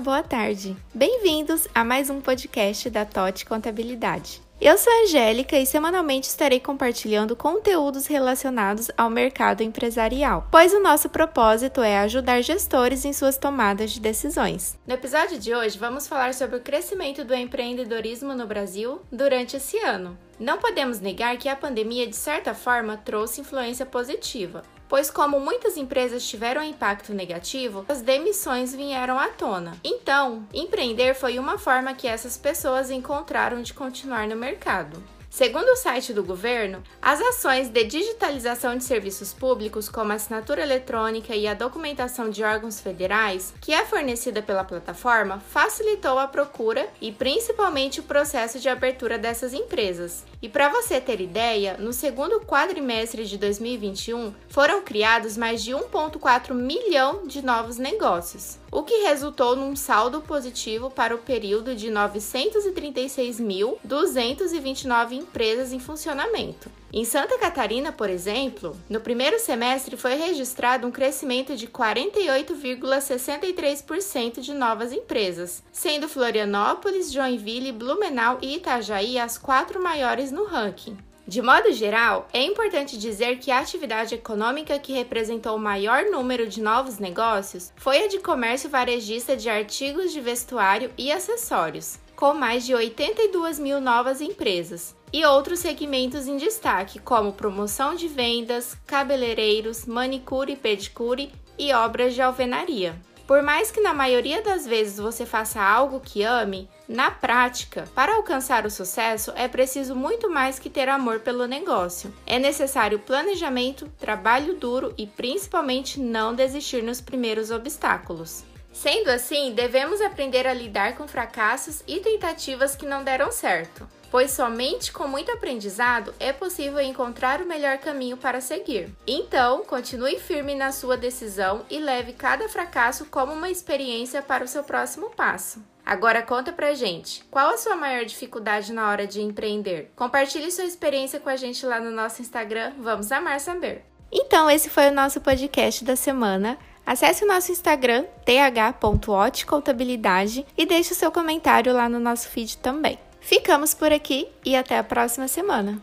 boa tarde. Bem-vindos a mais um podcast da TOT Contabilidade. Eu sou a Angélica e semanalmente estarei compartilhando conteúdos relacionados ao mercado empresarial, pois o nosso propósito é ajudar gestores em suas tomadas de decisões. No episódio de hoje, vamos falar sobre o crescimento do empreendedorismo no Brasil durante esse ano. Não podemos negar que a pandemia, de certa forma, trouxe influência positiva, pois, como muitas empresas tiveram impacto negativo, as demissões vieram à tona. Então, empreender foi uma forma que essas pessoas encontraram de continuar no mercado. Segundo o site do governo, as ações de digitalização de serviços públicos, como a assinatura eletrônica e a documentação de órgãos federais, que é fornecida pela plataforma, facilitou a procura e principalmente o processo de abertura dessas empresas. E para você ter ideia, no segundo quadrimestre de 2021 foram criados mais de 1,4 milhão de novos negócios o que resultou num saldo positivo para o período de 936.229 empresas em funcionamento. Em Santa Catarina, por exemplo, no primeiro semestre foi registrado um crescimento de 48,63% de novas empresas, sendo Florianópolis, Joinville, Blumenau e Itajaí as quatro maiores no ranking. De modo geral, é importante dizer que a atividade econômica que representou o maior número de novos negócios foi a de comércio varejista de artigos de vestuário e acessórios, com mais de 82 mil novas empresas, e outros segmentos em destaque, como promoção de vendas, cabeleireiros, manicure e pedicure e obras de alvenaria. Por mais que na maioria das vezes você faça algo que ame, na prática, para alcançar o sucesso é preciso muito mais que ter amor pelo negócio. É necessário planejamento, trabalho duro e principalmente não desistir nos primeiros obstáculos. Sendo assim, devemos aprender a lidar com fracassos e tentativas que não deram certo pois somente com muito aprendizado é possível encontrar o melhor caminho para seguir. Então, continue firme na sua decisão e leve cada fracasso como uma experiência para o seu próximo passo. Agora conta pra gente, qual a sua maior dificuldade na hora de empreender? Compartilhe sua experiência com a gente lá no nosso Instagram, vamos amar saber. Então, esse foi o nosso podcast da semana. Acesse o nosso Instagram, th.otcontabilidade, e deixe o seu comentário lá no nosso feed também. Ficamos por aqui e até a próxima semana!